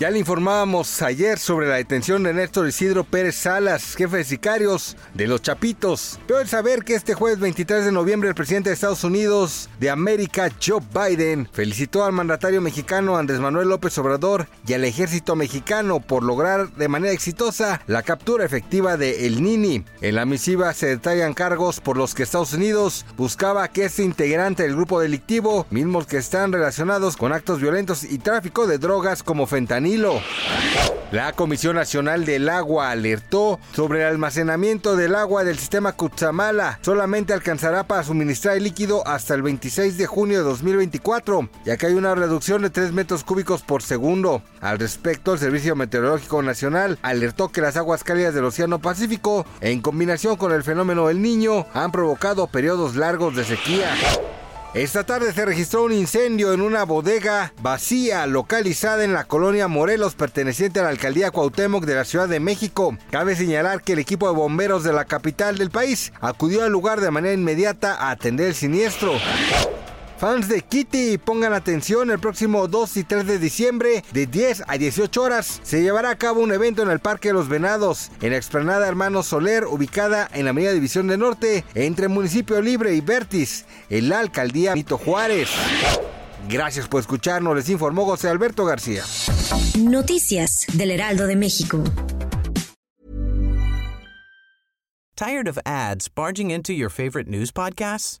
Ya le informábamos ayer sobre la detención de Néstor Isidro Pérez Salas, jefe de sicarios de los Chapitos. Pero el saber que este jueves 23 de noviembre el presidente de Estados Unidos de América, Joe Biden, felicitó al mandatario mexicano Andrés Manuel López Obrador y al ejército mexicano por lograr de manera exitosa la captura efectiva de El Nini. En la misiva se detallan cargos por los que Estados Unidos buscaba que este integrante del grupo delictivo, mismos que están relacionados con actos violentos y tráfico de drogas como la Comisión Nacional del Agua alertó sobre el almacenamiento del agua del sistema Cutzamala. Solamente alcanzará para suministrar el líquido hasta el 26 de junio de 2024, ya que hay una reducción de 3 metros cúbicos por segundo. Al respecto, el Servicio Meteorológico Nacional alertó que las aguas cálidas del Océano Pacífico, en combinación con el fenómeno del Niño, han provocado periodos largos de sequía. Esta tarde se registró un incendio en una bodega vacía localizada en la colonia Morelos perteneciente a la alcaldía Cuauhtémoc de la Ciudad de México. Cabe señalar que el equipo de bomberos de la capital del país acudió al lugar de manera inmediata a atender el siniestro. Fans de Kitty, pongan atención, el próximo 2 y 3 de diciembre, de 10 a 18 horas, se llevará a cabo un evento en el Parque de los Venados, en la explanada Hermano Soler, ubicada en la Avenida División de Norte, entre Municipio Libre y Vertis, en la alcaldía Mito Juárez. Gracias por escucharnos, les informó José Alberto García. Noticias del Heraldo de México. Tired of ads barging into your favorite news podcasts?